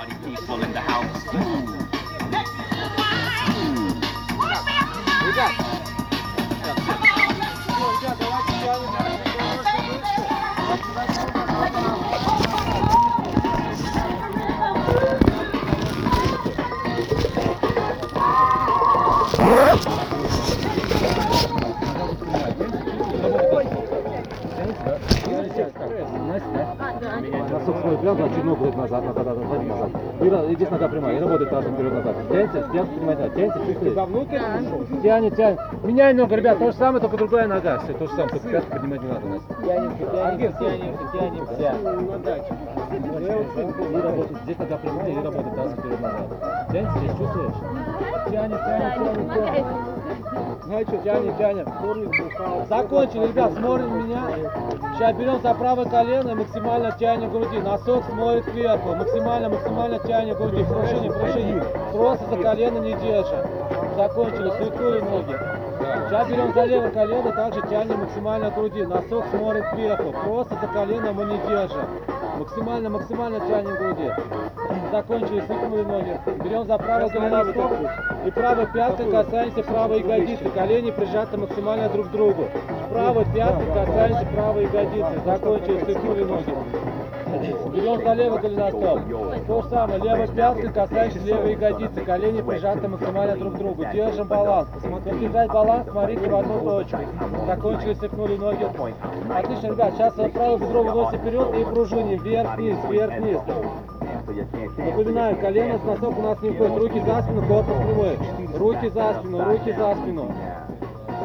party people in the house. Ooh. Свой прям, да, чуть ногу назад, назад, назад, назад, назад. И, здесь нога прямая, и работает тазом вперед назад. Тянется, тянется, поднимается, тянется, чуть Вовнутрь. Тянет, тянет. Меняй ногу, ребят, то же самое, только другая нога. Все, то же самое, только пятку поднимать не надо у нас. Тянемся, тянемся, тянемся, тянемся. На. И работает, здесь нога прямая, и работает тазом вперед назад. Тянется, здесь чувствуешь? Тянет, тянет, тянет, тянет. Что, тянем, тянем. Закончили, ребят, смотрим меня. Сейчас берем за правое колено максимально тянем груди. Носок смотрит кверху. Максимально, максимально тянем груди. Пружини, пружини. Просто за колено не держим. Закончили, слепнули ноги. Сейчас берем за левое колено, также тянем максимально груди. Носок смотрит кверху. Просто за колено мы не держим. Максимально, максимально тянем груди. Закончили, слепнули ноги. Берем за правое голеностоп и правой пяткой касаемся правой ягодицы. Колени прижаты максимально друг к другу. Правой пяткой касаемся правой ягодицы. Закончили, слепнули ноги. Берем за левый голеностоп. То же самое, левой пяткой касаемся левой ягодицы. Колени прижаты максимально друг к другу. Держим баланс. Держать баланс, смотрите в одну точку. Закончили, слепнули ноги. Отлично, ребят, сейчас правое бедро выносим вперед и пружини. Вверх-вниз, вверх-вниз. Напоминаю, колено с носок у нас не входит. Руки за спину, корпус прямой. Руки за спину, руки за спину.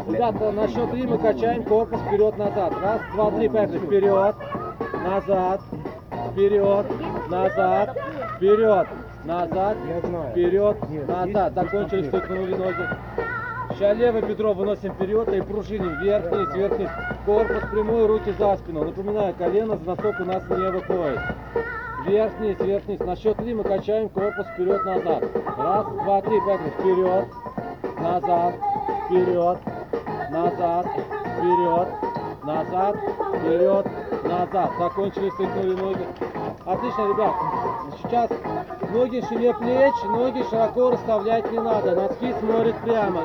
Ребята, на счет три мы качаем корпус вперед-назад. Раз, два, три, поехали. Вперед, назад, вперед, назад, вперед, назад, вперед, назад. Закончили, стыкнули ноги. Сейчас левое бедро выносим вперед и пружиним вверх-вниз, вверх-вниз. Корпус прямой, руки за спину. Напоминаю, колено за носок у нас не выходит. Вверх-вниз, вверх-вниз. На счет три мы качаем корпус вперед-назад. Раз, два, три, поехали. Вперед, назад, вперед, назад, вперед, назад, вперед, назад. Закончили, стыкнули ноги. Отлично, ребят. Сейчас ноги шире плеч, ноги широко расставлять не надо. Носки смотрят прямо.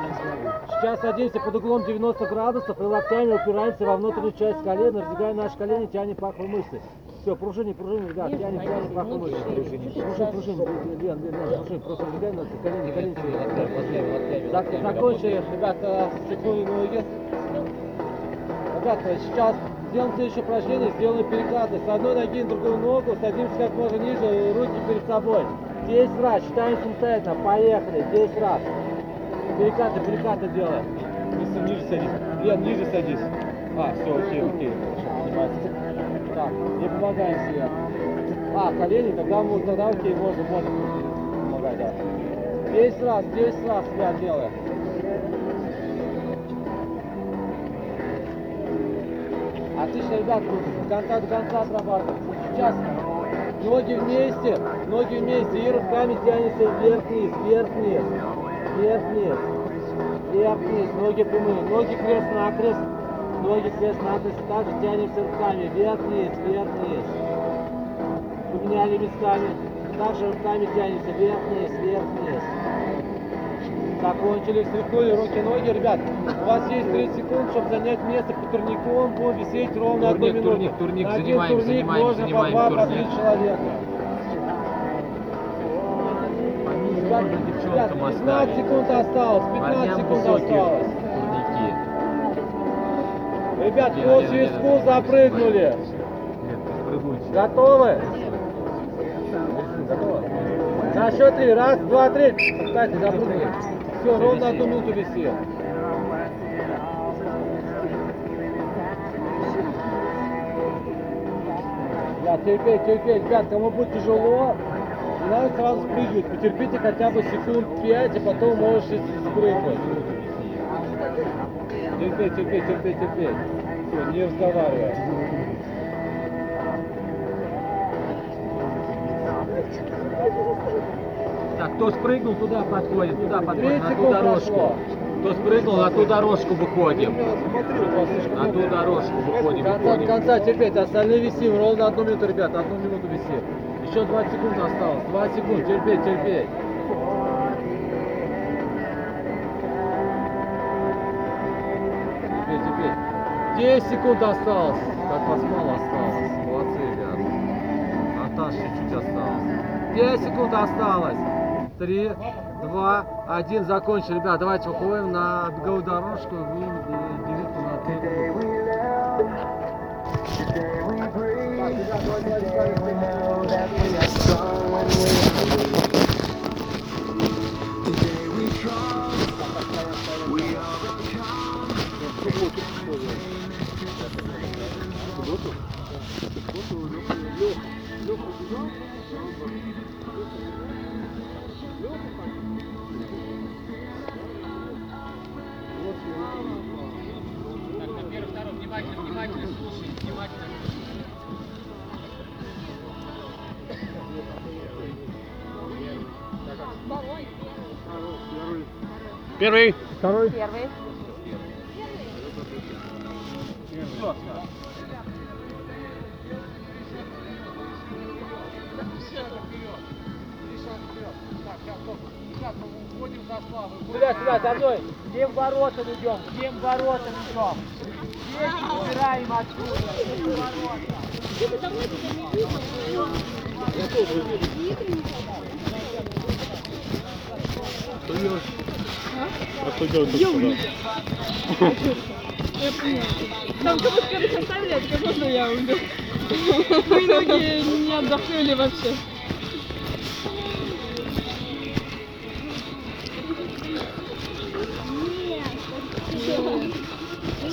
Сейчас садимся под углом 90 градусов и локтями упираемся во внутреннюю часть колена, раздвигаем наши колени, тянем пахвы мышцы. Все, пружини, пружини, ребят, тянем, тянем пахвы мышцы. Пружин, пружин, Лен, Лен, Лен, пружин, просто раздвигаем наши колени, колени. Зак- Закончили, ребята, стекнули ноги. Ребята, сейчас сделаем следующее упражнение, сделаем перекаты. С одной ноги на другую ногу, садимся как можно ниже, руки перед собой. 10 раз, считаем самостоятельно, поехали, 10 раз. Перекаты, перекаты делаем. Если ниже садись. Лен, ниже садись. А, все, окей, окей, хорошо. Так, не помогаем себе. А, колени, тогда, мы- тогда окей, можно, можно помогать, да. 10 раз, 10 раз, ребят, делаем. Отлично, ребят, с конца до конца отрабатываем. Сейчас ноги вместе, ноги вместе, и руками тянется вверх-вниз, вверх-вниз, вверх-вниз, вверх-вниз, ноги прямые, ноги крест-накрест, ноги крест-накрест, также тянемся руками, вверх-вниз, вверх-вниз. Поменяли местами, также руками тянемся. Вверх-вниз, вверх-вниз. Закончили, встряхнули руки-ноги. Ребят, у вас есть 30 секунд, чтобы занять место по турнику. Будем висеть ровно одну Турник, минуту. турник, турник, На один занимаем, турник занимаем, можно занимаем по два, по три человека. Ребят, ребят, девчонкам 15 оставить. секунд осталось, 15 Парням секунд осталось. турники. Ребят, по свистку запрыгнули. Готовы? Готовы? На счет три. Раз, два, три. Кстати, запрыгнули. Все, ровно одну минуту висит. Да, терпеть, терпеть. Ребят, кому будет тяжело, не надо сразу спрыгивать. Потерпите хотя бы секунд пять, а потом можете спрыгнуть. Терпеть, терпеть, терпеть, терпеть. Все, не разговаривай. Кто спрыгнул, туда подходит, туда подходит, 30 на ту дорожку. Кто спрыгнул, на ту дорожку выходим. На ту дорожку выходим, выходим. конца терпеть, остальные висим, ровно одну минуту, ребята, одну минуту висим. Еще 20 секунд осталось. 20 секунд. Терпеть, терпеть. Терпеть, терпеть. 10 секунд осталось. Как вас мало осталось. Молодцы, ребят. Наташ, чуть-чуть осталось. 5 секунд осталось. 3, 2, 1. Закончили. Ребят, давайте выходим на беговую дорожку. Вы э, делите на три группы. Первый. Первый. Сюда, сюда, за мной. Всем воротам идем, всем воротам идем. Здесь убираем отсюда, всем воротам. Там кого первых оставили, а теперь можно я уйду. Мои ноги не отдохнули вообще.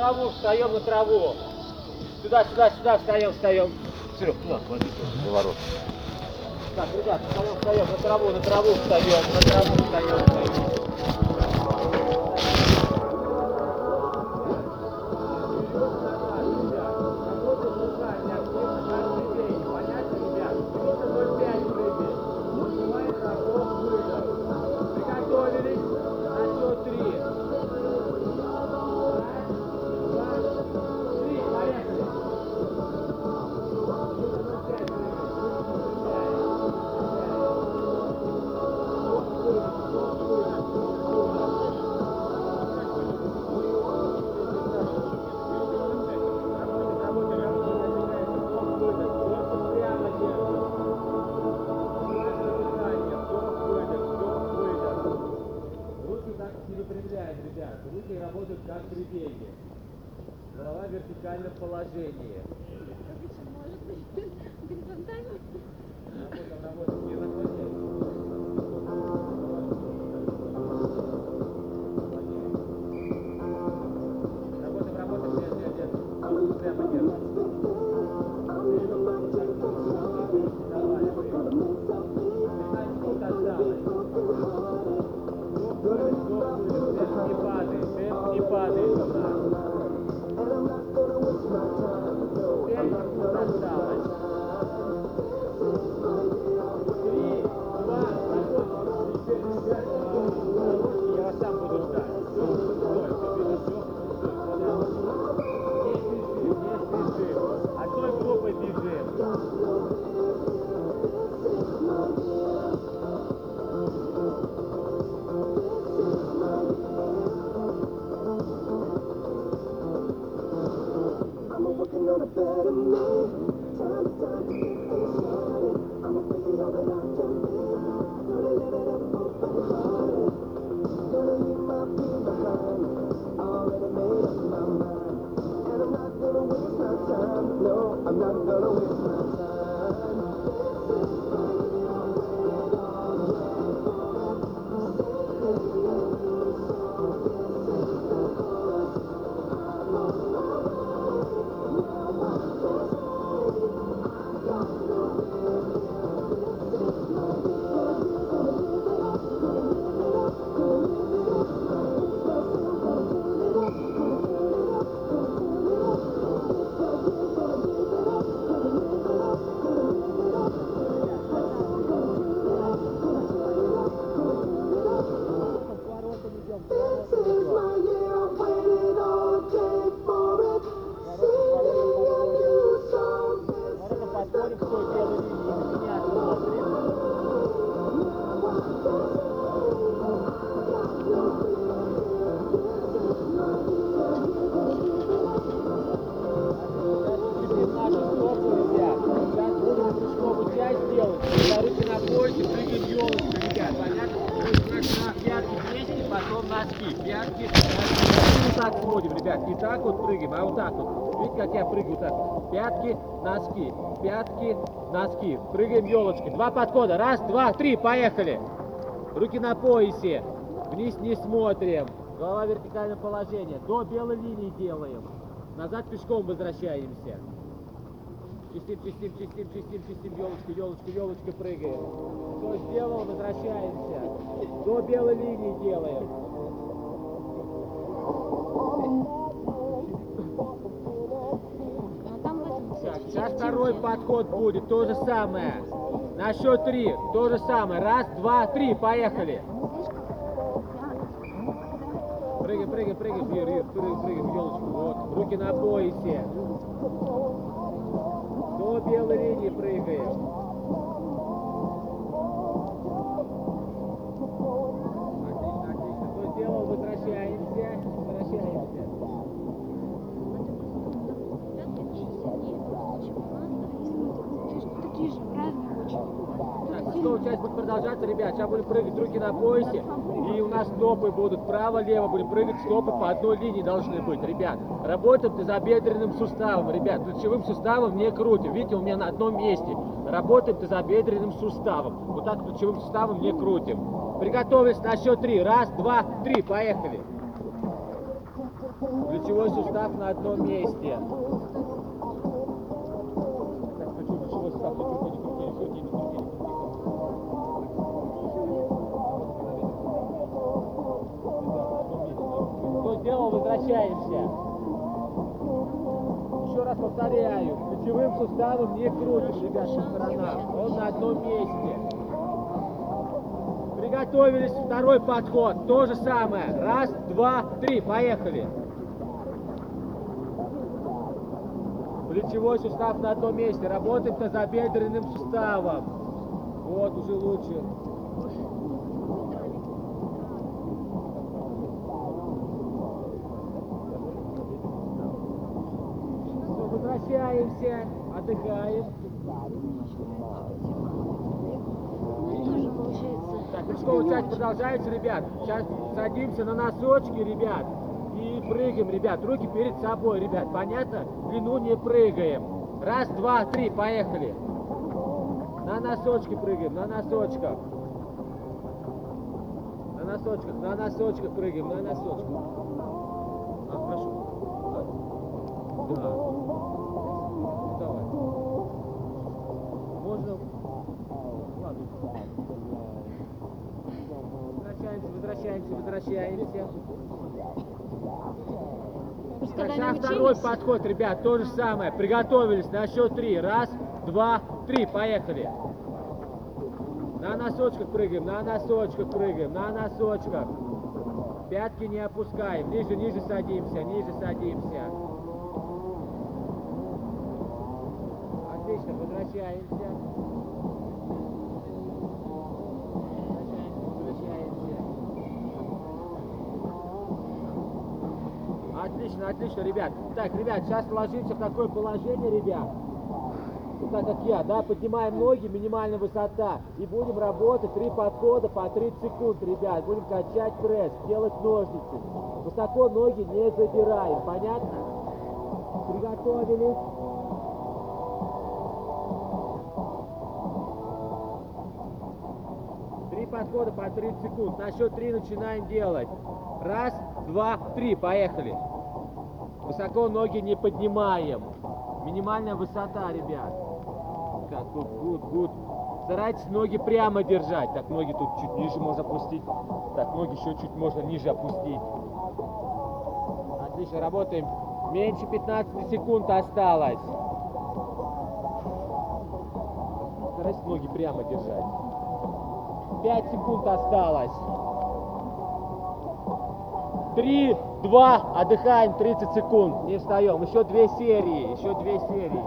траву, встаем на траву. Сюда, сюда, сюда, встаем, встаем. Серег, туда, клади, за ворот. Так, ребят, встаем, встаем, на траву, на траву встаем, на траву встаем, встаем. I'm not gonna waste my Пятки, носки, пятки, носки. Прыгаем елочки. Два подхода. Раз, два, три, поехали. Руки на поясе. Вниз не смотрим. Голова в вертикальном положении. До белой линии делаем. Назад пешком возвращаемся. Чистим, чистим, чистим, чистим, чистим, елочку, елочку, елочку прыгаем. Все сделал, возвращаемся. До белой линии делаем. Второй подход будет, то же самое. На счет три, то же самое. Раз, два, три, поехали. Прыгай, прыгай, прыгай, Ир, Ир, прыгай, прыгай, в елочку. Вот, руки на поясе. До белой линии прыгаем. Отлично, отлично. Кто сделал. Возвращаемся. Такие же, снова часть будет продолжаться, ребят. Сейчас будем прыгать руки на поясе. И у нас стопы будут право-лево. Будем прыгать, стопы по одной линии должны быть, ребят. Работаем тазобедренным суставом, ребят. Плечевым суставом не крутим. Видите, у меня на одном месте. Работаем тазобедренным суставом. Вот так плечевым суставом не крутим. Приготовились на счет три. Раз, два, три. Поехали. Плечевой сустав на одном месте. Кто сделал, возвращаемся. Еще раз повторяю, плечевым суставом не крутим, ребят, по сторонам. Он на одном месте. Приготовились, второй подход. То же самое. Раз, два, три. Поехали. Плечевой сустав на одном месте. Работаем тазобедренным суставом. Вот, уже лучше. Возвращаемся, отдыхаем. Тоже получается. Так, прыжковая часть продолжается, ребят. Сейчас садимся на носочки, ребят. И прыгаем, ребят. Руки перед собой, ребят. Понятно? Длину не прыгаем. Раз, два, три, поехали. На носочки прыгаем, на носочках. На носочках, на носочках прыгаем, на носочках. А, хорошо. Да. Возвращаемся, возвращаемся, возвращаемся. Сейчас второй подход, ребят, то же самое. Приготовились на счет три. Раз, два, три, поехали. На носочках прыгаем, на носочках прыгаем, на носочках. Пятки не опускаем, ниже, ниже садимся, ниже садимся. Отлично, возвращаемся. Отлично, отлично, ребят. Так, ребят, сейчас ложимся в такое положение, ребят. Вот так как я, да, поднимаем ноги, минимальная высота. И будем работать три подхода по 30 секунд, ребят. Будем качать пресс, делать ножницы. Высоко ноги не задираем, понятно? Приготовились. Подхода по 30 секунд. На счет три начинаем делать. Раз, два, три. Поехали. Высоко ноги не поднимаем. Минимальная высота, ребят. Так, good, good, good. Старайтесь ноги прямо держать. Так, ноги тут чуть ниже можно опустить. Так, ноги еще чуть можно ниже опустить. Отлично, работаем. Меньше 15 секунд осталось. Старайтесь ноги прямо держать. 5 секунд осталось. Три, два, отдыхаем 30 секунд, не встаем. Еще две серии, еще две серии.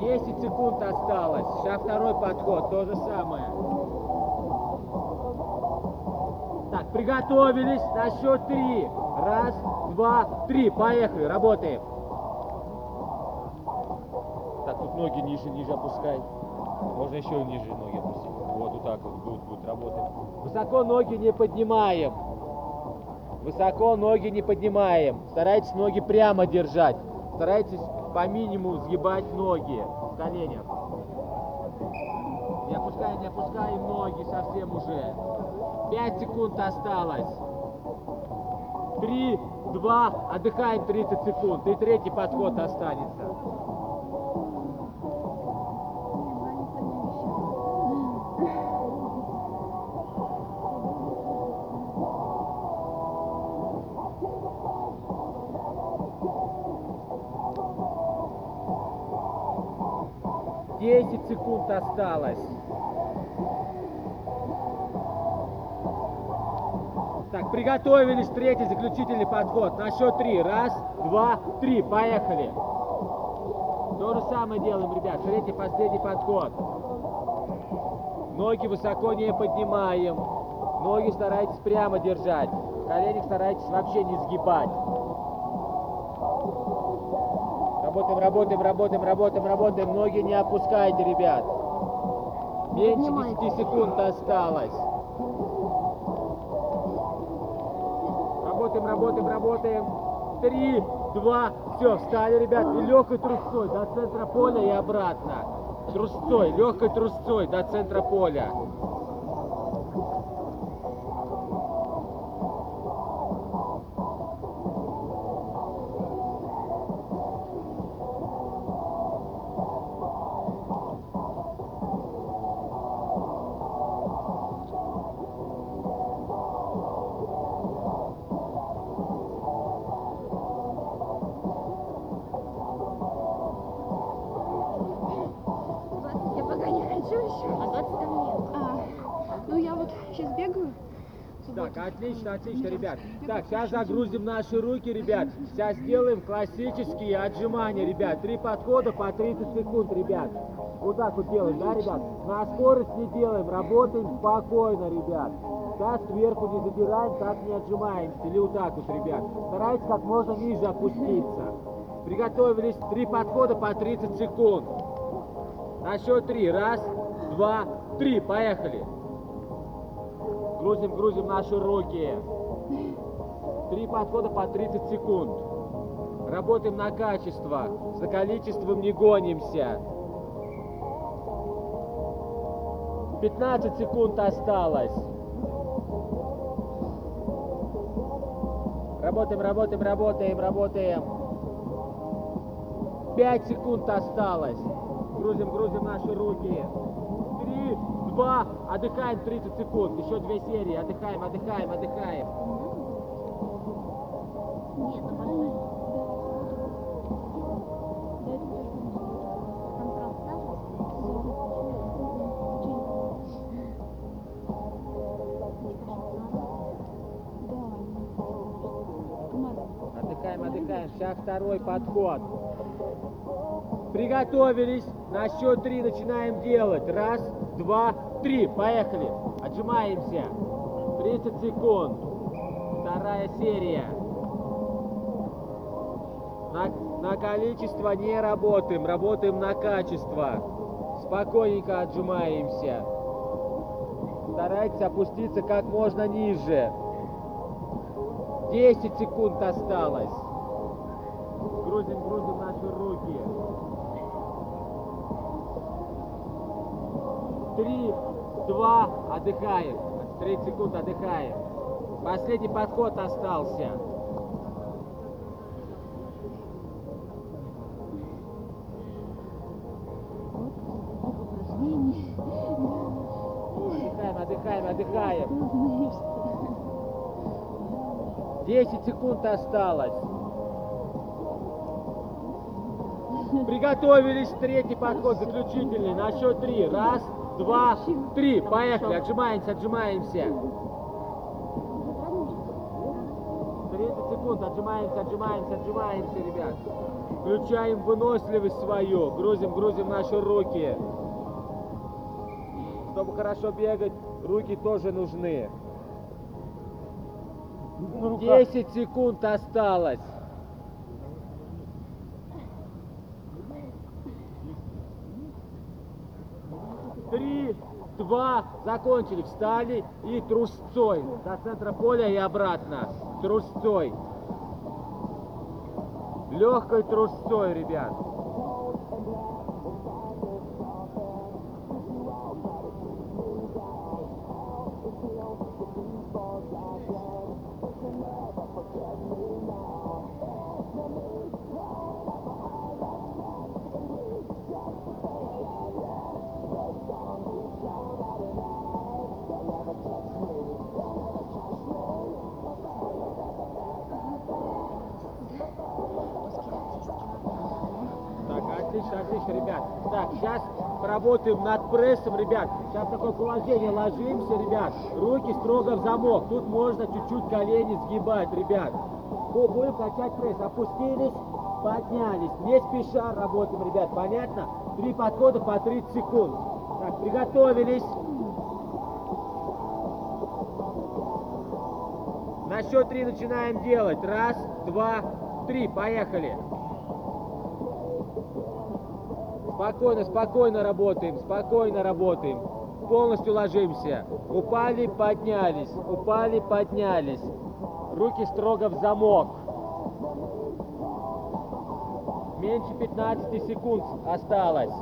Десять секунд осталось. Сейчас второй подход, то же самое. Приготовились на счет три. Раз, два, три. Поехали, работаем. Так, тут ноги ниже, ниже опускай. Можно еще ниже ноги опустить. Вот, вот так вот, будет, будет, работаем. Высоко ноги не поднимаем. Высоко ноги не поднимаем. Старайтесь ноги прямо держать. Старайтесь по минимуму сгибать ноги в коленях. Не опускаем, не опускаем ноги совсем уже. 5 секунд осталось. 3, 2, отдыхаем 30 секунд. И третий подход останется. Десять секунд осталось. Приготовились, третий заключительный подход. На счет три. Раз, два, три. Поехали. То же самое делаем, ребят. Третий, последний подход. Ноги высоко не поднимаем. Ноги старайтесь прямо держать. Колени старайтесь вообще не сгибать. Работаем, работаем, работаем, работаем, работаем. Ноги не опускайте, ребят. Меньше 10 секунд осталось. Работаем, работаем, работаем. Три, два, все, встали, ребят. И легкой трусцой до центра поля и обратно. Трусцой, легкой трусцой до центра поля. Еще. А 20 там нет. А, ну я вот сейчас бегаю. Так, отлично, отлично, ребят. Так, сейчас загрузим наши руки, ребят. Сейчас сделаем классические отжимания, ребят. Три подхода по 30 секунд, ребят. Вот так вот делаем, да, ребят? На скорость не делаем, работаем спокойно, ребят. Так сверху не задираем, так не отжимаемся. Или вот так вот, ребят. Старайтесь как можно ниже опуститься. Приготовились. Три подхода по 30 секунд. На счет три. Раз, два, три. Поехали. Грузим, грузим наши руки. Три подхода по 30 секунд. Работаем на качество. За количеством не гонимся. 15 секунд осталось. Работаем, работаем, работаем, работаем. 5 секунд осталось. Грузим, грузим наши руки. Два, отдыхаем 30 секунд. Еще две серии. Отдыхаем, отдыхаем, отдыхаем. Нет, ну Отдыхаем, отдыхаем. Сейчас второй подход. Приготовились. На счет три начинаем делать. Раз, два, три. Поехали. Отжимаемся. 30 секунд. Вторая серия. На, на количество не работаем, работаем на качество. Спокойненько отжимаемся. Старайтесь опуститься как можно ниже. 10 секунд осталось. Грузим, грузим наши 3, 2, отдыхаем. 30 секунд отдыхаем. Последний подход остался. Отдыхаем, отдыхаем, отдыхаем. 10 секунд осталось. Приготовились. Третий подход заключительный. На счет три. Раз, два, три. Поехали. Отжимаемся, отжимаемся. 30 секунд. Отжимаемся, отжимаемся, отжимаемся, ребят. Включаем выносливость свою. Грузим, грузим наши руки. Чтобы хорошо бегать, руки тоже нужны. 10 секунд осталось. Три, два, закончили, встали и трусцой до центра поля и обратно. Трусцой. Легкой трусцой, ребят. Сейчас поработаем над прессом, ребят. Сейчас такое положение ложимся, ребят. Руки строго в замок. Тут можно чуть-чуть колени сгибать, ребят. Бу- Будем качать пресс. Опустились, поднялись. Не спеша работаем, ребят. Понятно? Три подхода по 30 секунд. Так, приготовились. На счет три начинаем делать. Раз, два, три. Поехали. Спокойно, спокойно работаем, спокойно работаем. Полностью ложимся. Упали, поднялись. Упали, поднялись. Руки строго в замок. Меньше 15 секунд осталось.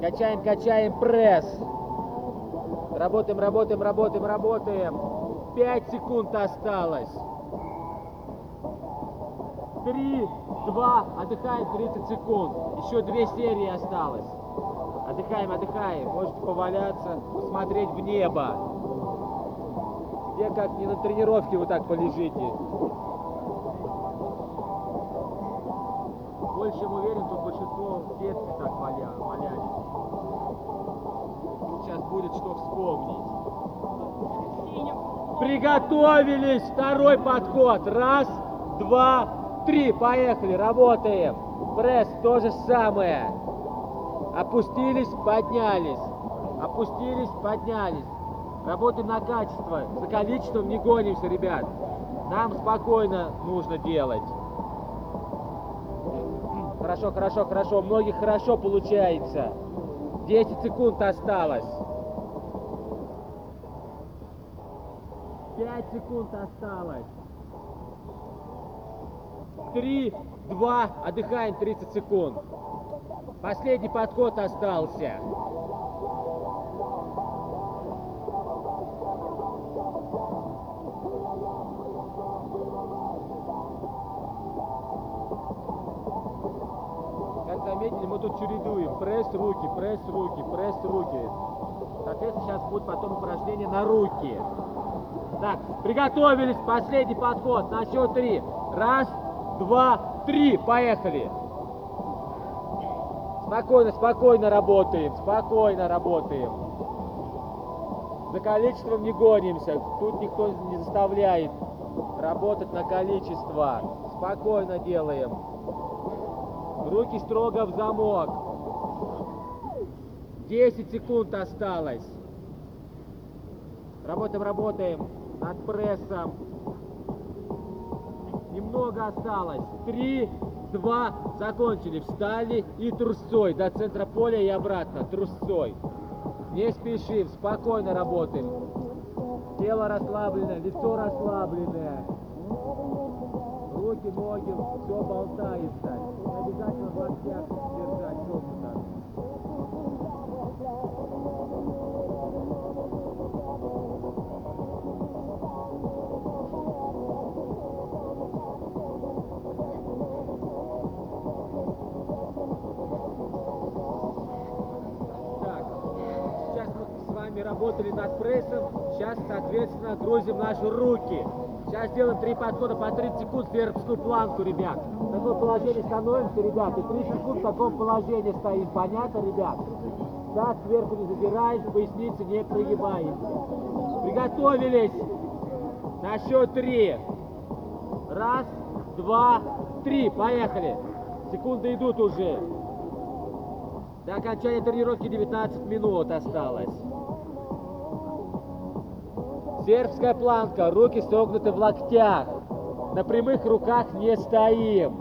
Качаем, качаем пресс. Работаем, работаем, работаем, работаем. 5 секунд осталось. Три, два, отдыхаем 30 секунд. Еще две серии осталось. Отдыхаем, отдыхаем. Можете поваляться, посмотреть в небо. Где как не на тренировке вы так полежите. Больше чем уверен, тут большинство в детстве так валя, валялись. Сейчас будет что вспомнить. Приготовились! Второй подход. Раз, два, три. Поехали, работаем. Пресс то же самое. Опустились, поднялись. Опустились, поднялись. Работаем на качество. За количеством не гонимся, ребят. Нам спокойно нужно делать. Хорошо, хорошо, хорошо. Многих хорошо получается. 10 секунд осталось. 5 секунд осталось. 3, 2, отдыхаем 30 секунд. Последний подход остался. Как заметили, мы тут чередуем. Пресс, руки, пресс, руки, пресс, руки. Соответственно, сейчас будет потом упражнение на руки. Так, приготовились, последний подход, на счет три. Раз, два, три, поехали. Спокойно, спокойно работаем, спокойно работаем. За количеством не гонимся, тут никто не заставляет работать на количество. Спокойно делаем. Руки строго в замок. 10 секунд осталось. Работаем, работаем над прессом. Немного осталось. Три, два, закончили. Встали и трусцой до центра поля и обратно. Трусцой. Не спешим, спокойно работаем. Тело расслабленное, лицо расслабленное. Руки, ноги, все болтается. Не обязательно в локтях держать работали над прессом, сейчас, соответственно, грузим наши руки. Сейчас делаем три подхода по 30 секунд верхнюю планку, ребят. В такое положение становимся, ребят, и 3 секунд в таком положении стоим. Понятно, ребят? Так, сверху не задираешь, поясницы не прогибаемся. Приготовились. На счет три. Раз, два, три. Поехали. Секунды идут уже. До окончания тренировки 19 минут осталось. Сербская планка, руки согнуты в локтях. На прямых руках не стоим.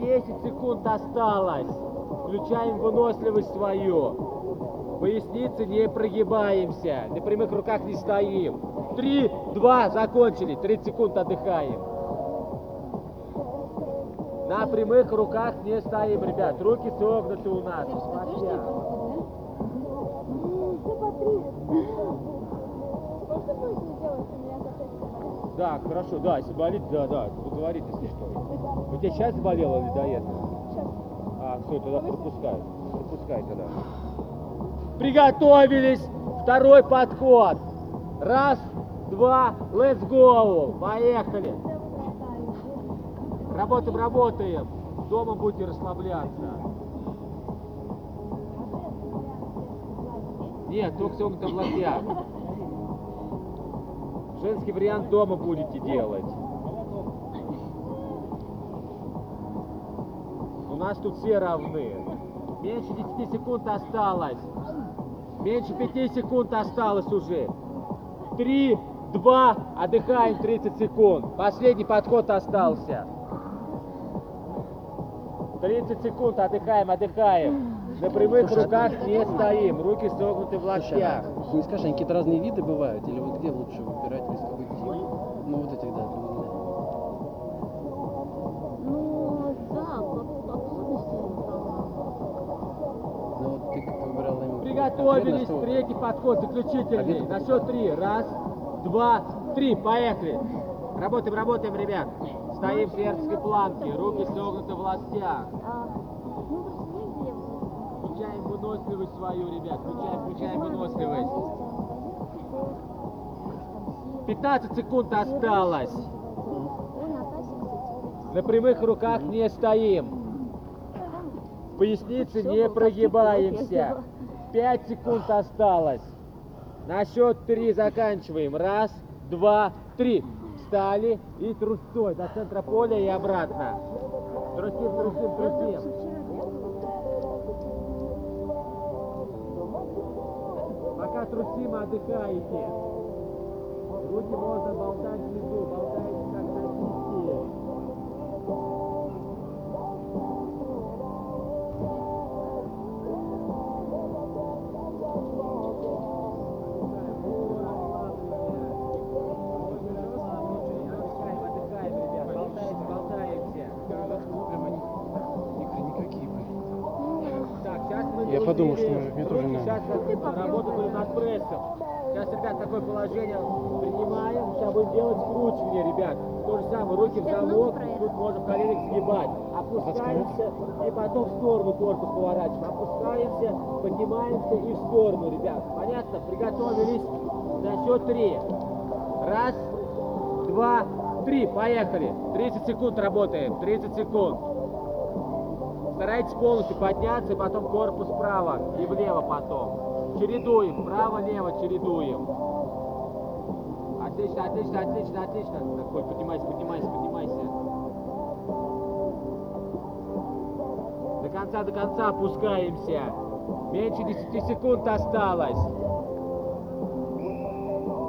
Десять секунд осталось. Включаем выносливость свою. Поясницы не прогибаемся. На прямых руках не стоим. Три, два, закончили. 30 секунд отдыхаем. На прямых руках не стоим, ребят. Руки согнуты у нас. локтях. Да, хорошо, да, если болит, да, да, вы говорите, если что. У тебя сейчас болело или до этого? А, все, тогда пропускай. Пропускай тогда. Приготовились! Второй подход. Раз, два, let's go! Поехали! Работаем, работаем. Дома будете расслабляться. Нет, только согнуто в локтях. Женский вариант дома будете делать. У нас тут все равны. Меньше 10 секунд осталось. Меньше 5 секунд осталось уже. 3, 2, отдыхаем 30 секунд. Последний подход остался. 30 секунд отдыхаем, отдыхаем. На прямых руках не стоим, руки согнуты в локтях. а не скажи, они какие-то разные виды бывают? Или вот где лучше выбирать, из какой тип? Ну, вот этих, да. ну, Ну, да, по, Ну, вот ты как выбирал именно Приготовились, конкретно, что- третий подход, заключительный. На счет три. Раз, два, три, поехали. Работаем, работаем, ребят. Стоим в сербской планке, руки согнуты в локтях. а, ну. Включаем выносливость свою, ребят. Включаем, включаем выносливость. 15 секунд осталось. На прямых руках не стоим. Поясницы не прогибаемся. 5 секунд осталось. На счет три заканчиваем. Раз, два, три. Встали и трусцой до центра поля и обратно. Трусим, трусим, трусим. Пока трусим, отдыхаете. Руки можно болтать внизу, болтаете Сейчас работали над прессом. Сейчас, ребят, такое положение принимаем. Сейчас будем делать скручивание, ребят. То же самое, руки в замок, тут можно коленник сгибать. Опускаемся и потом в сторону корпус поворачиваем. Опускаемся, поднимаемся и в сторону, ребят. Понятно? Приготовились на счет три. Раз, два, три. Поехали. 30 секунд работаем. 30 секунд. Старайтесь полностью подняться, и потом корпус вправо и влево потом. Чередуем, вправо-лево чередуем. Отлично, отлично, отлично, отлично. Такой, поднимайся, поднимайся, поднимайся. До конца, до конца опускаемся. Меньше 10 секунд осталось.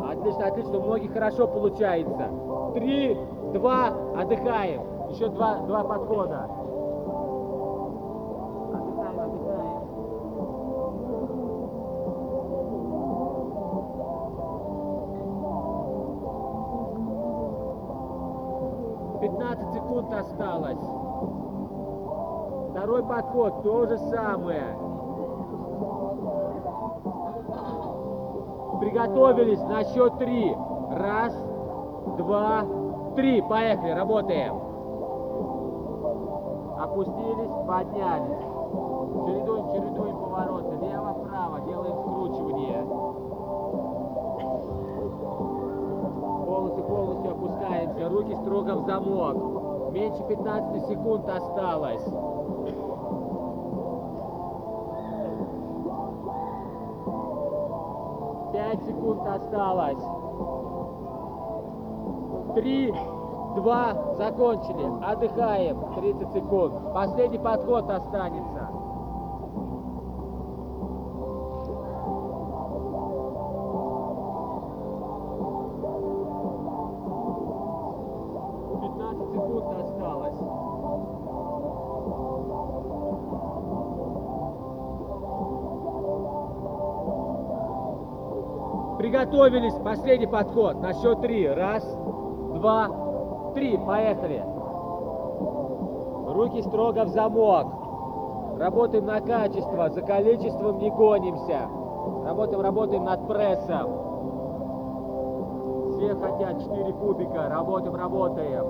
Отлично, отлично, у многих хорошо получается. Три, два, отдыхаем. Еще два, два подхода. Подход, то же самое. Приготовились на счет три. Раз, два, три. Поехали, работаем. Опустились, поднялись. Чередуем, чередуем повороты. Лево-право, делаем скручивание. Полностью, полностью опускаемся. Руки строго в замок. Меньше 15 секунд осталось. Секунд осталось. Три, два, закончили. Отдыхаем. 30 секунд. Последний подход останется. Приготовились. Последний подход. На счет три. Раз, два, три. Поехали. Руки строго в замок. Работаем на качество. За количеством не гонимся. Работаем, работаем над прессом. Все хотят 4 кубика. Работаем, работаем.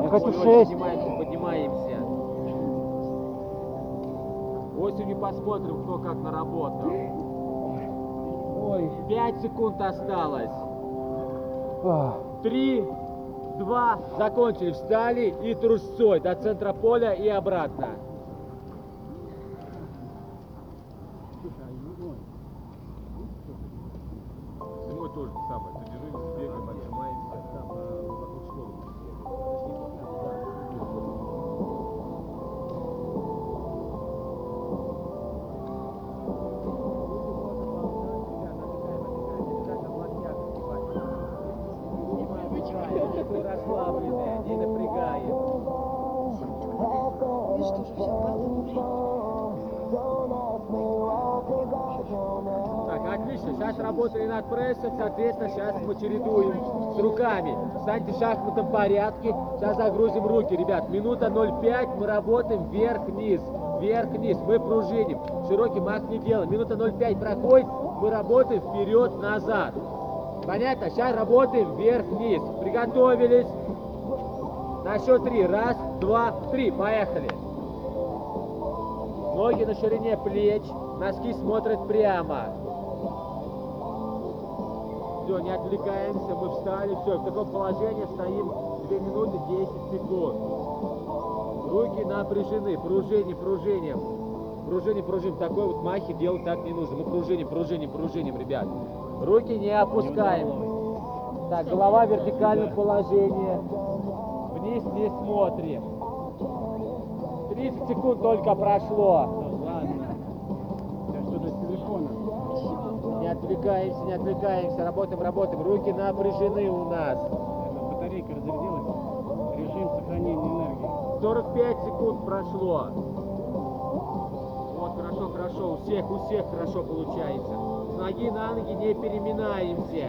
Я хочу Ой, ой, шесть. Поднимаемся, поднимаемся. Осенью посмотрим, кто как наработал. Ой. 5 секунд осталось. Три, два, закончили. Встали и трусцой до центра поля и обратно. В шахматном порядке. Сейчас загрузим руки, ребят. Минута 0,5 мы работаем вверх-вниз. Вверх-вниз. Мы пружиним. Широкий мах не делаем. Минута 0,5 проходит, мы работаем вперед-назад. Понятно? Сейчас работаем вверх-вниз. Приготовились. На счет три. Раз, два, три. Поехали. Ноги на ширине плеч, носки смотрят прямо. Все, не отвлекаемся, мы встали, все, в таком положении стоим 2 минуты 10 секунд. Руки напряжены, пружиним, пружиним. Пружиним, пружиним. Такой вот махи делать так не нужно. Мы пружиним, пружиним, пружиним, ребят. Руки не опускаем. Так, голова в вертикальном положении. Вниз не смотрим. 30 секунд только прошло. что-то с телефона. Не отвлекаемся, не отвлекаемся. Работаем, работаем. Руки напряжены у нас. Батарейка разрядилась. Режим сохранения энергии. 45 секунд прошло. Вот, хорошо, хорошо. У всех, у всех хорошо получается. С ноги на ноги не переминаемся.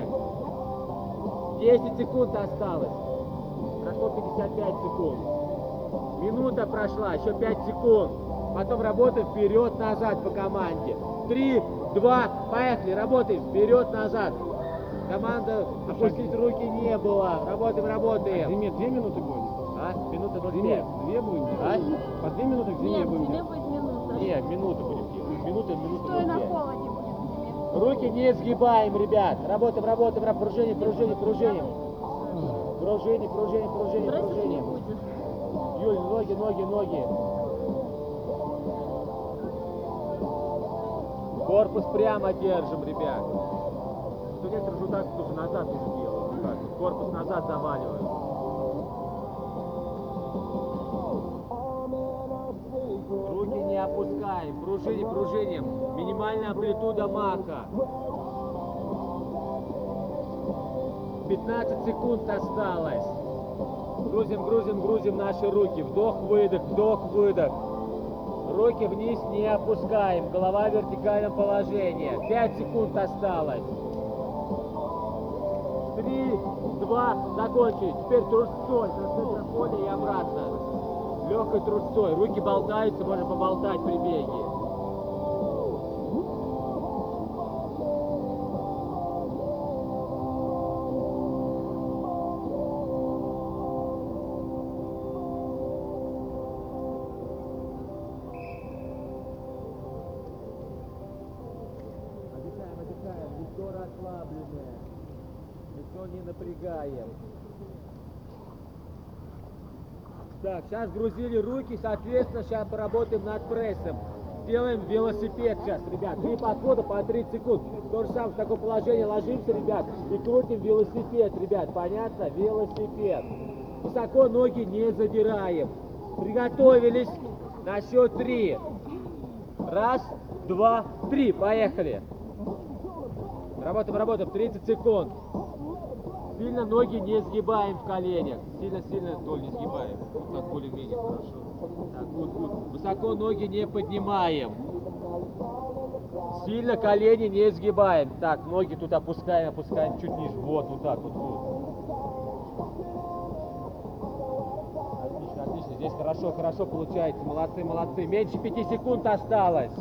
10 секунд осталось. Прошло 55 секунд. Минута прошла, еще 5 секунд. Потом работаем вперед-назад по команде. 3, 2, поехали, работаем вперед-назад. Команда опустить руки не было. Работаем, работаем. Зиме две минуты будет? А? Минута 05. Зиме две будем делать? А? По две минуты к зиме Нет, будем делать? будет минута. Не, минуту будем делать. Минута, минута. Стой на 05. холоде будет тебе. Руки не сгибаем, ребят. Работаем, работаем, работаем. Пружиним, пружиним, пружиним, Прессов не пружиним. будет. Юль, ноги, ноги, ноги. Корпус прямо держим, ребят. Что некоторые же так тоже назад уже делают. Корпус назад заваливают. Руки не опускаем. Пружиним, пружиним. Минимальная амплитуда маха. 15 секунд осталось. Грузим, грузим, грузим наши руки. Вдох, выдох, вдох, выдох. Руки вниз не опускаем. Голова в вертикальном положении. 5 секунд осталось. Три, два, закончили. Теперь трусцой до центра поля и обратно. Легкой трусцой. Руки болтаются, можно поболтать при беге. Напрягаем. Так, сейчас грузили руки, соответственно, сейчас поработаем над прессом. Сделаем велосипед сейчас, ребят. Три подхода по 30 секунд. То же самое, в таком положении ложимся, ребят, и крутим велосипед, ребят. Понятно? Велосипед. Высоко ноги не задираем. Приготовились на счет три. Раз, два, три. Поехали. Работаем, работаем. 30 секунд. Сильно ноги не сгибаем в коленях. Сильно-сильно толь не сгибаем. Вот так более-менее хорошо. Так, вот, вот. Высоко ноги не поднимаем. Сильно колени не сгибаем. Так, ноги тут опускаем, опускаем чуть ниже. Вот, вот так вот. вот. Отлично, отлично. Здесь хорошо, хорошо получается. Молодцы, молодцы. Меньше пяти секунд осталось.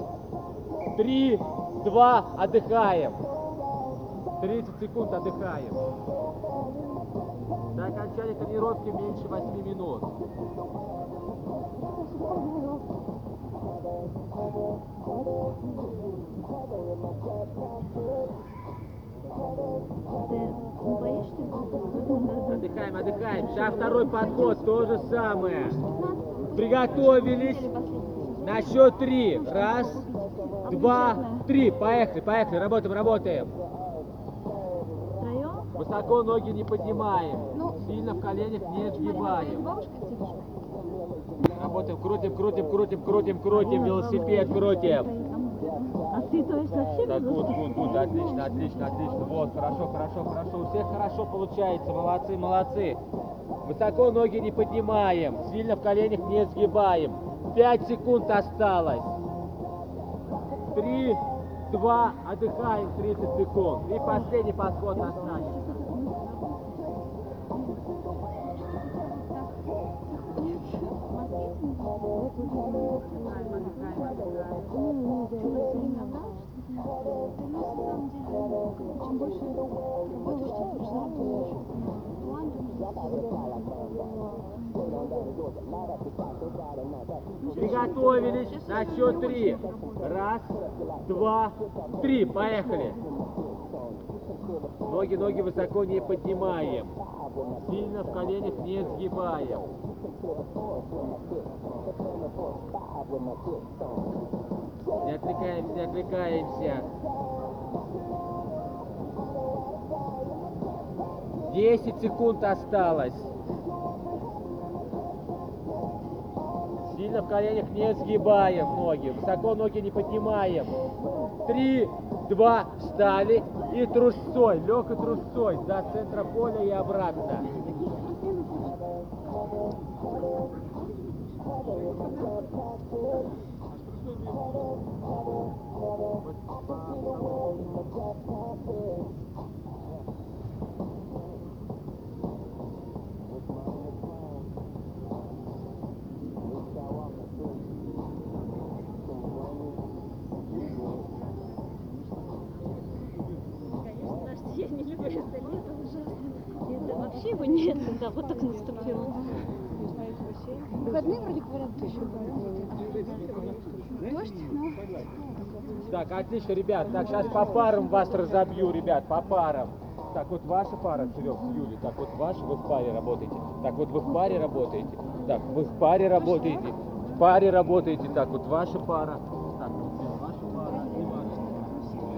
Три, два, отдыхаем. 30 секунд отдыхаем. До окончания тренировки меньше 8 минут. Отдыхаем, отдыхаем. Сейчас второй подход, то же самое. Приготовились. На счет три. Раз, два, три. Поехали, поехали. Работаем, работаем. Высоко ноги не поднимаем. Ну, Сильно в коленях не сгибаем. Работаем, крутим, крутим, крутим, крутим, крутим, велосипед крутим. А ты то есть вообще Так, вот, вот, вот, отлично, отлично, отлично. Вот, хорошо, хорошо, хорошо. У всех хорошо получается. Молодцы, молодцы. Высоко ноги не поднимаем. Сильно в коленях не сгибаем. Пять секунд осталось. Три, два, отдыхаем 30 секунд. И последний подход останется. Приготовились на счет три. Раз, два, три. Поехали. Ноги, ноги высоко не поднимаем. Сильно в коленях не сгибаем. Не отвлекаемся, не отвлекаемся. Десять секунд осталось. Сильно в коленях не сгибаем ноги. Высоко ноги не поднимаем. Три, два, встали. И трусцой, легкой трусцой до центра поля и обратно. Конечно, подожди, я не люблю это лето ужасно. Его нет, да, вот так наступило. Выходные вроде говорят, дождь. Дождь, но... Так, отлично, ребят. Так, сейчас по парам вас разобью, ребят, по парам. Так, вот ваша пара, Серег, с Юлей. Так, вот ваша, вы в паре работаете. Так, вот вы в паре работаете. Так, вы в паре работаете. В паре работаете. Так, вот ваша пара. Так, вот ваша пара и ваша.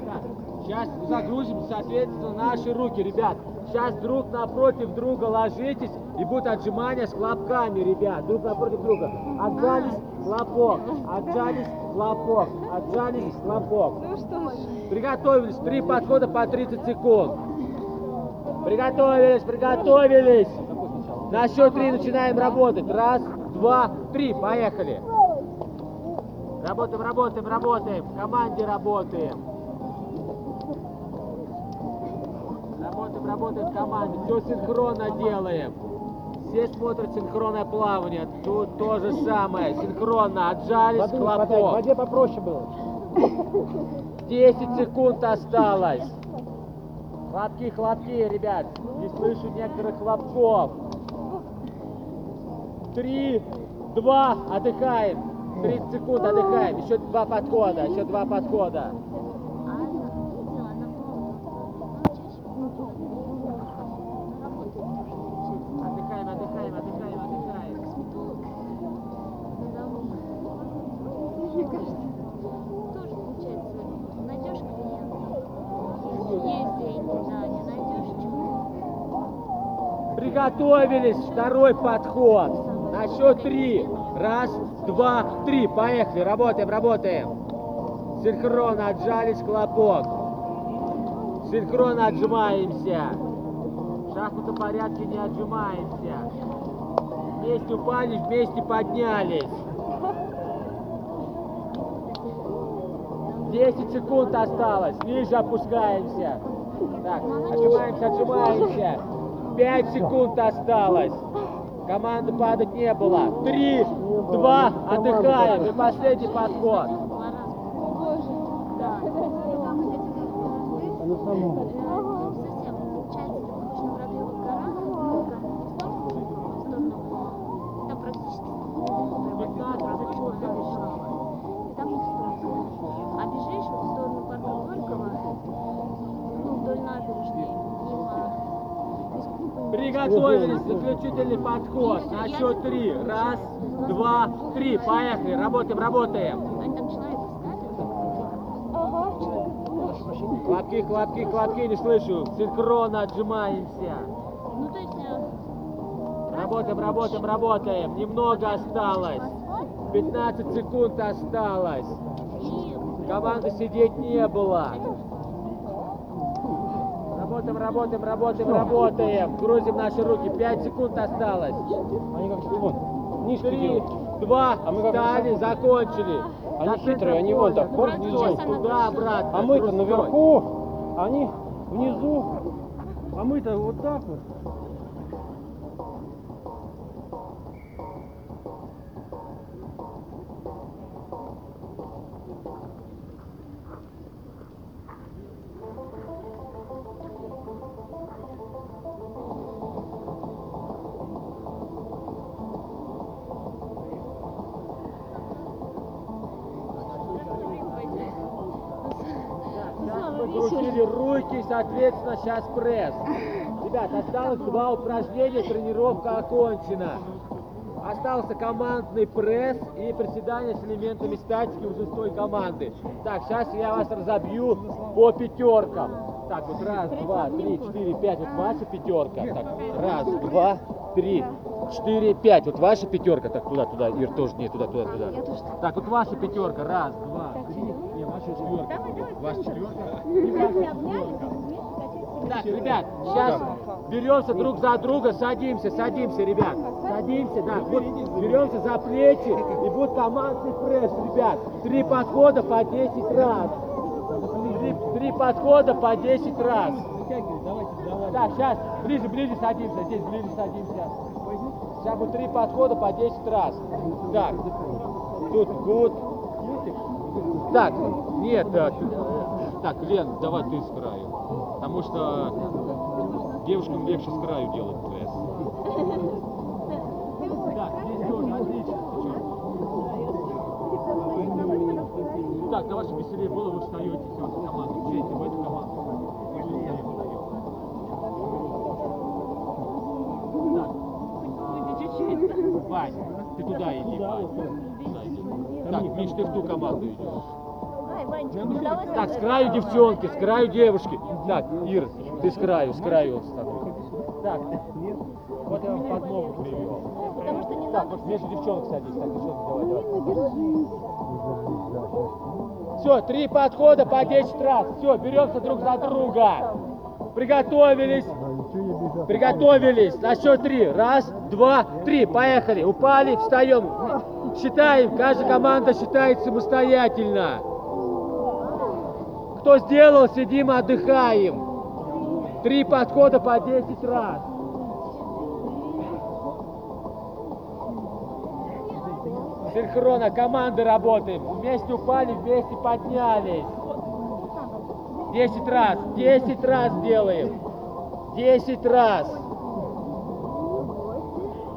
Так, сейчас загрузим, соответственно, наши руки, ребят. Сейчас друг напротив друга ложитесь и будут отжимания с хлопками, ребят. Друг напротив друга. Отжались, хлопок. Отжались, хлопок. Отжались, хлопок. Ну что ж. Приготовились. Три подхода по 30 секунд. Приготовились, приготовились. На счет три начинаем работать. Раз, два, три. Поехали. Работаем, работаем, работаем. В команде работаем. Работаем в команде. Все синхронно делаем. Все смотрят синхронное плавание. Тут то же самое. Синхронно. Отжались, хлопок. воде попроще было. 10 секунд осталось. Хлопки, хлопки, ребят. Не слышу некоторых хлопков. Три, два, отдыхаем. 30 секунд отдыхаем. Еще два подхода, еще два подхода. Отдыхаем, отдыхаем, отдыхаем, отдыхаем. Мне кажется, тоже получается, найдешь клиента, есть деньги, да, не найдешь, чего. Приготовились. Второй подход. На счет три. Раз, два, три. Поехали. Работаем, работаем. Синхронно отжались хлопок. Синхронно отжимаемся. В шахматном порядке не отжимаемся. Вместе упали, вместе поднялись. 10 секунд осталось. Ниже опускаемся. Так, отжимаемся, отжимаемся. 5 секунд осталось. Команды падать не было. Три, два, отдыхаем. И последний подход. Совсем Приготовились. Заключительный подход. На счет три. Раз, два, три. Поехали. Работаем, работаем. Хлопки, хлопки, хлопки. Не слышу. Синхронно отжимаемся. Ну, то есть, Работаем, работаем, работаем. Немного осталось. 15 секунд осталось. Команды сидеть не было. Работаем, работаем, работаем, работаем. Грузим наши руки. 5 секунд осталось. Они как вон, нишки Три, два, А мы как встали, закончили. Они На хитрые, они вон так, Стой, внизу. Туда, обратно. А мы-то наверху, они внизу, а мы-то вот так вот. Руки, соответственно, сейчас пресс. Ребят, осталось два упражнения, тренировка окончена. Остался командный пресс и приседания с элементами статики уже с той команды. Так, сейчас я вас разобью по пятеркам. Так, вот раз, два, три, четыре, пять. Вот ваша пятерка. Так, раз, два, три, четыре, пять. Вот ваша пятерка. Так, туда, туда. Ир, тоже не туда, туда, туда. Так, вот ваша пятерка. Раз, два, ваша четверка. Ваша четверка. Так, ребят, сейчас беремся друг за друга, садимся, садимся, ребят. Садимся, да, вот беремся за плечи и будет командный пресс, ребят. Три подхода по 10 раз. Три, три подхода по 10 раз. Так, сейчас ближе, ближе садимся, здесь ближе садимся. Сейчас будет три подхода по 10 раз. Так, тут гуд. Так, нет, так, Лен, давай ты с краю. Потому что девушкам легче с краю делать пресс. Так, здесь тоже, отлично. Так, давай, чтобы веселее было, вы встаете, все, в команду. Жейте в эту команду. Вань, ты туда иди, Вань. Так, Миш, ты в ту команду идешь. Так, с краю девчонки, с краю девушки. Так, Ир, ты с краю, с краю. Так, вот я вам под ногу привел. потому что не Так, вот между девчонок садись. Так, девчонки, давай, давай. Все, три подхода по 10 раз. Все, беремся друг за друга. Приготовились. Приготовились. На счет три. Раз, два, три. Поехали. Упали, встаем. Считаем. Каждая команда считает самостоятельно. Кто сделал, сидим, отдыхаем. Три подхода по 10 раз. Синхронно, команды работаем. Вместе упали, вместе поднялись. 10 раз, 10 раз делаем. 10 раз.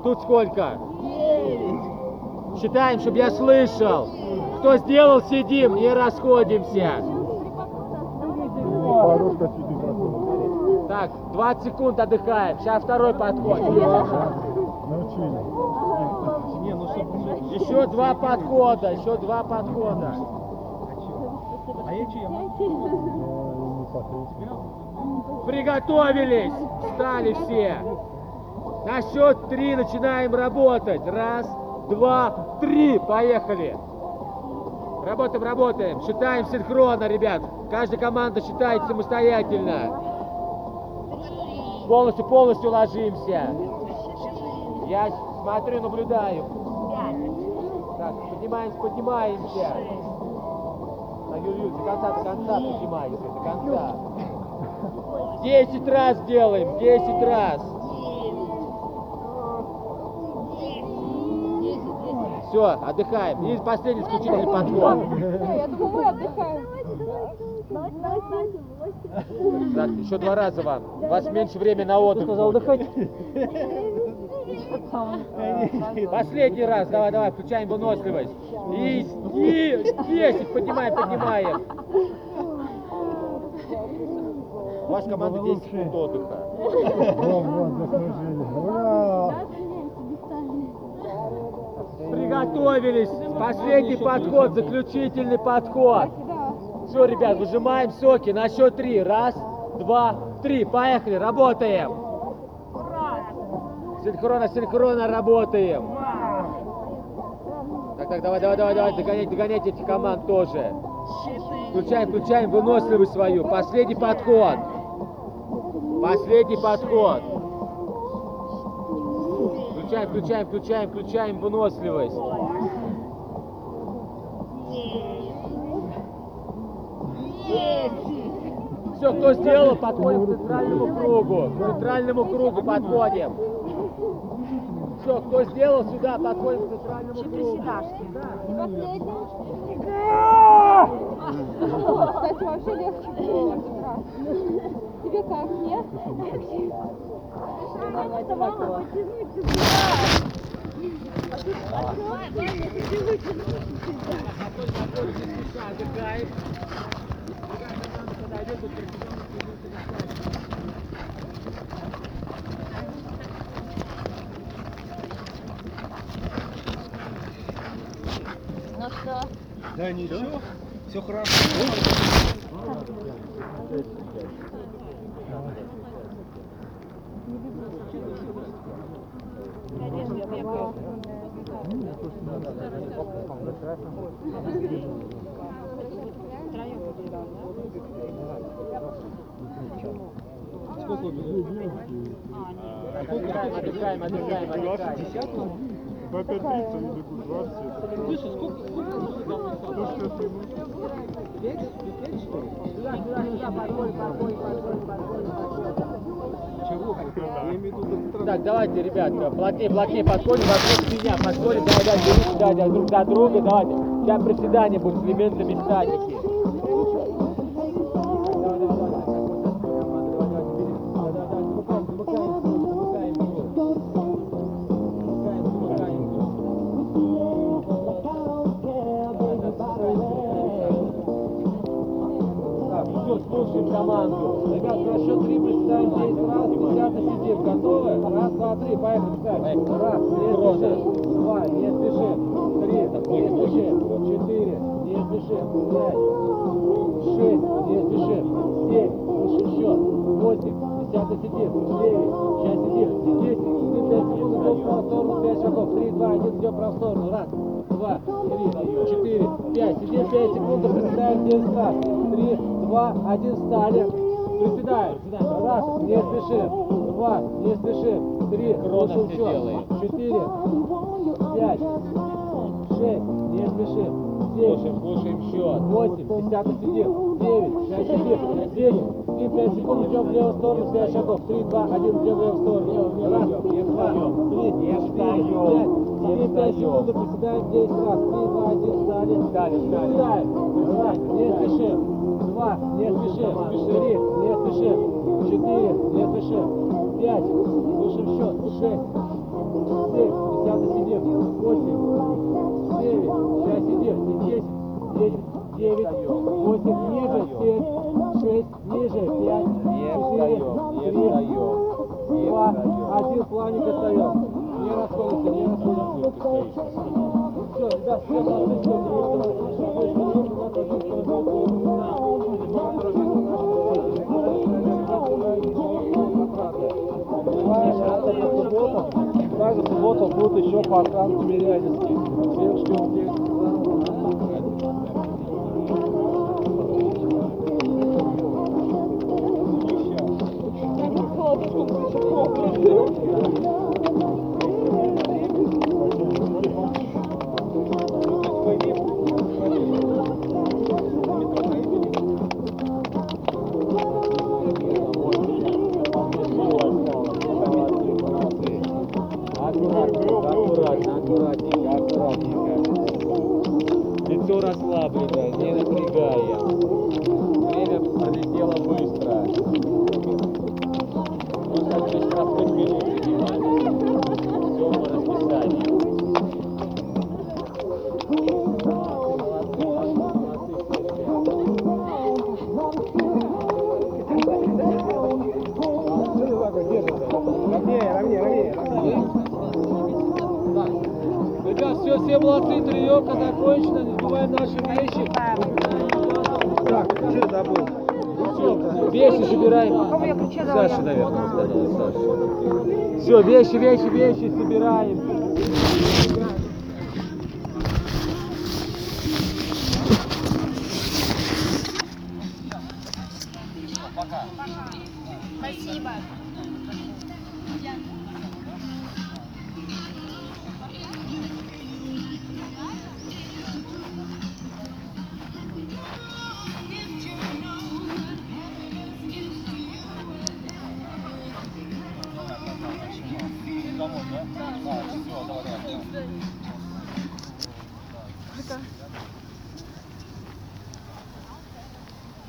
Тут сколько? Считаем, чтобы я слышал. Кто сделал, сидим, не расходимся. Так, 20 секунд отдыхаем. Сейчас второй подход. Еще два подхода, еще два подхода. Приготовились! Встали все! На счет три начинаем работать. Раз, два, три. Поехали! Работаем, работаем. Считаем синхронно, ребят. Каждая команда считает самостоятельно. Полностью, полностью ложимся. Я смотрю, наблюдаю. Так, поднимаемся, поднимаемся. Юрий, до конца, до конца прижимайся, до конца. Десять раз делаем, десять раз. Все, отдыхаем. И последний исключительный подход. Я думаю, мы отдыхаем. Так, еще два раза вам. У вас меньше времени на отдых. Сказал отдыхать. Последний раз, давай, давай, включаем выносливость. И, и 10, поднимаем, поднимаем. Ваша команда 10 секунд отдыха. Приготовились. Последний подход, заключительный подход. Все, ребят, выжимаем соки на счет три. Раз, два, три. Поехали, работаем. Синхронно, синхронно работаем. Так, так, давай, давай, давай, давай, догонять, догонять этих команд тоже. Включаем, включаем выносливость свою. Последний подход. Последний подход. Включаем, включаем, включаем, включаем выносливость. Все, кто сделал, подходим к центральному кругу. К центральному кругу подходим. Все, кто сделал, сюда подходим к центральному кругу. Кстати, вообще легче было. Тебе как, нет? Да ничего, все хорошо. Отдыхаем, отдыхаем, отдыхаем. По 5 30 бегут 20. Слушай, сколько, сколько Так, давайте, ребят, плотнее, плотнее подходим, вокруг меня, подходим, давай, давай, друг за друга, давайте. Сейчас приседание будет с элементами статики. Слушаем команду. Ребят, на счет три представим 10 раз, 10 сидим. Готовы? Раз, два, три, поехали. Так, Раз, не спешим. Два, не спешим. Три, не спешим. Четыре, не спешим. Пять, Десятый сидим. Девять, сейчас сидим. Десять, мы пять секунд идем в правую сторону, пять шагов. Три, два, один, идем в правую сторону. Раз, два, три, четыре, пять. Сидим пять секунд, приседаем 10 раз. Три, два, один, встали. Приседаем. Раз, не спешим. Два, не спешим. Три, слушаем счет. Четыре, пять, шесть, не спешим. Семь, слушаем счет. Восемь, десятый сидим. Девять, сейчас сидим. Десять, три, пять секунд, идем в левую сторону, пять шагов. Три, два, один, идем в левую сторону. Раз, не два, три, четыре, пять. Три, пять секунд, приседаем десять раз. Три, два, один, встали. Встали, Приседаем. Раз, не спешим. Два, не спешим. Три, не спешим. Четыре, не спешим. Пять, слушаем счет. Шесть, семь, десятый сидим. Восемь, девять, сейчас сидим. Десять, десять, девять, восемь, ниже, семь, шесть, ниже, пять, четыре, три, два, один, плавник остаем. Не расходимся, не расходимся. Все, ребят, все, Также в субботу будут еще по Архангельску Мирянинский.